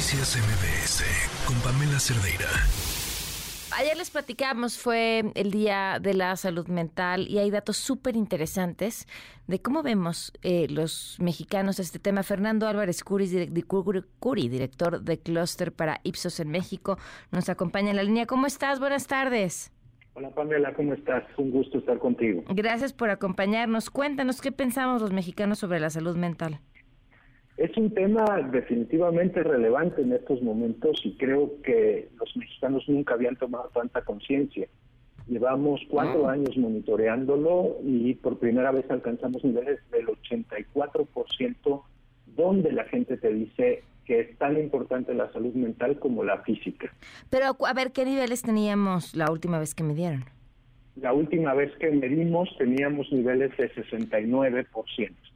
Noticias MBS con Pamela Cerdeira. Ayer les platicamos, fue el Día de la Salud Mental y hay datos súper interesantes de cómo vemos eh, los mexicanos este tema. Fernando Álvarez Curi, director de Cluster para Ipsos en México, nos acompaña en la línea. ¿Cómo estás? Buenas tardes. Hola Pamela, ¿cómo estás? Un gusto estar contigo. Gracias por acompañarnos. Cuéntanos qué pensamos los mexicanos sobre la salud mental. Es un tema definitivamente relevante en estos momentos y creo que los mexicanos nunca habían tomado tanta conciencia. Llevamos cuatro ah. años monitoreándolo y por primera vez alcanzamos niveles del 84% donde la gente te dice que es tan importante la salud mental como la física. Pero a ver, ¿qué niveles teníamos la última vez que midieron? La última vez que medimos teníamos niveles de 69%.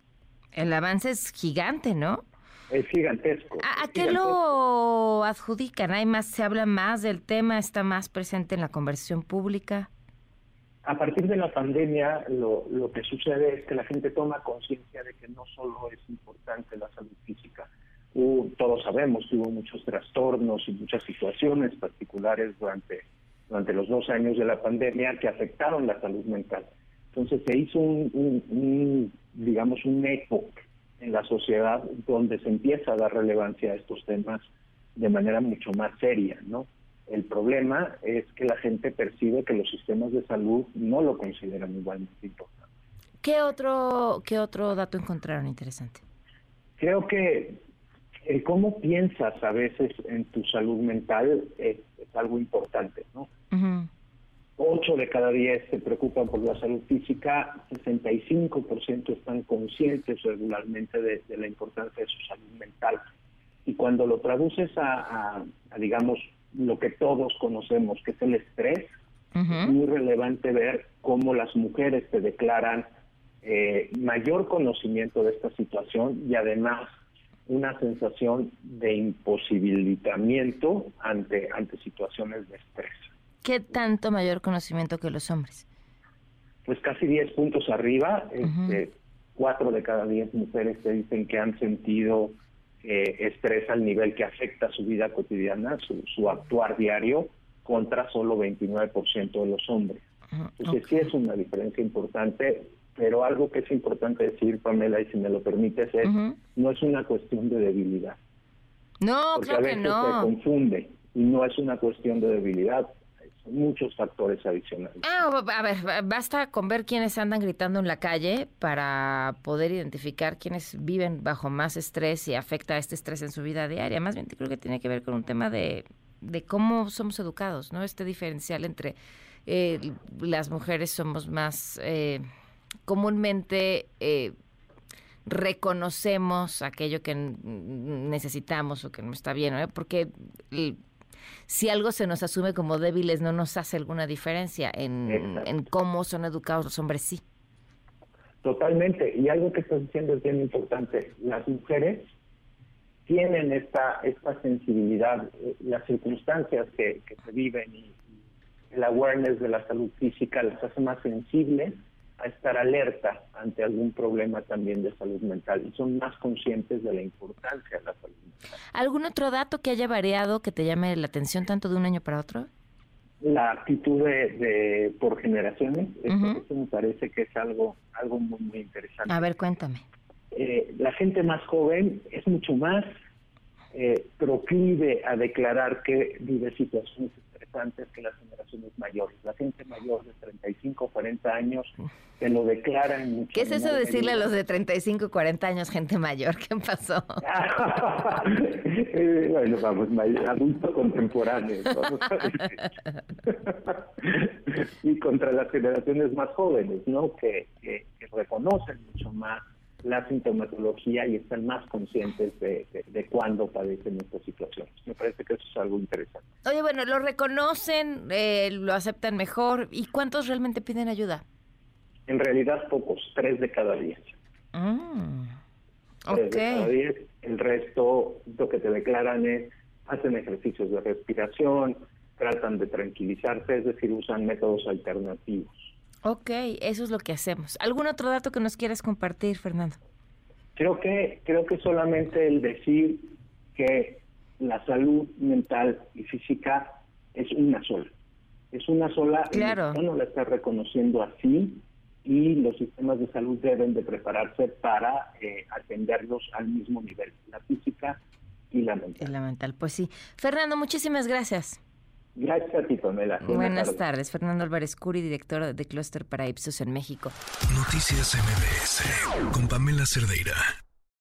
El avance es gigante, ¿no? Es gigantesco. ¿A, qué lo adjudican? ¿Hay más, se habla más del tema? ¿Está más presente en la conversión pública? A partir de la pandemia, lo, lo que sucede es que la gente toma conciencia de que no solo es importante la salud física. todos sabemos que hubo muchos trastornos y muchas situaciones particulares durante, durante los dos años de la pandemia que afectaron la salud mental. Entonces se hizo un, digamos, un eco en la sociedad donde se empieza a dar relevancia a estos temas de manera mucho más seria, ¿no? El problema es que la gente percibe que los sistemas de salud no lo consideran igualmente importante. ¿Qué otro, qué otro dato encontraron interesante? Creo que el cómo piensas a veces en tu salud mental es, algo importante, ¿no? 8 de cada 10 se preocupan por la salud física, 65% están conscientes regularmente de, la importancia de su salud mental. Y cuando lo traduces a, digamos, lo que todos conocemos, que es el estrés, es muy relevante ver cómo las mujeres te declaran eh, mayor conocimiento de esta situación y además una sensación de imposibilitamiento ante, ante situaciones de estrés. ¿Qué tanto mayor conocimiento que los hombres? Pues casi 10 puntos arriba. este, cuatro de cada 10 mujeres te dicen que han sentido eh, estrés al nivel que afecta su vida cotidiana, su, actuar diario, contra solo 29% de los hombres. Entonces sí es una diferencia importante, pero algo que es importante decir, Pamela, y si me lo permites, es no es una cuestión de debilidad. No, claro que no. Se confunde y no es una cuestión de debilidad muchos factores adicionales. Ah, a ver, basta con ver quiénes andan gritando en la calle para poder identificar quiénes viven bajo más estrés y afecta a este estrés en su vida diaria. Más bien creo que tiene que ver con un tema de, de cómo somos educados, ¿no? Este diferencial entre eh, las mujeres somos más eh, comúnmente... Eh, reconocemos aquello que necesitamos o que no está bien, ¿no? porque si algo se nos asume como débiles, no nos hace alguna diferencia en, cómo son educados los hombres, sí. Totalmente. Y algo que estás diciendo es bien importante. Las mujeres tienen esta, esta sensibilidad, eh, las circunstancias que, que se viven y, el awareness de la salud física las hace más sensibles a estar alerta ante algún problema también de salud mental y son más conscientes de la importancia de la salud mental. ¿Algún otro dato que haya variado que te llame la atención tanto de un año para otro? La actitud de, por generaciones, eso, me parece que es algo algo muy muy interesante. A ver, cuéntame. Eh, la gente más joven es mucho más eh, proclive a declarar que vive situaciones antes que las generaciones mayores. La gente mayor de 35, 40 años se lo declaran. ¿Qué es eso de decirle a los de 35, 40 años gente mayor? ¿Qué pasó? Eh, bueno, vamos, adulto contemporáneo. y contra las generaciones más jóvenes, ¿no? que reconocen mucho más la sintomatología y están más conscientes de, de, cuándo padecen estas situaciones. Me parece que eso es algo interesante. Oye, bueno, lo reconocen, eh, lo aceptan mejor. ¿Y cuántos realmente piden ayuda? En realidad pocos, tres de cada diez. Mm, tres de cada diez. El resto lo que te declaran es, hacen ejercicios de respiración, tratan de tranquilizarse, es decir, usan métodos alternativos. Ok, eso es lo que hacemos. ¿Algún otro dato que nos quieras compartir, Fernando? Creo que, creo que solamente el decir que la salud mental y física es una sola. Es una sola, claro. no la está reconociendo así y los sistemas de salud deben de prepararse para eh, atenderlos al mismo nivel, la física y la mental. Y la mental, pues sí. Fernando, muchísimas gracias. Gracias a ti, Pamela. Buenas, tardes. Fernando Álvarez Curi, director de Cluster para Ipsos en México. Noticias MBS con Pamela Cerdeira.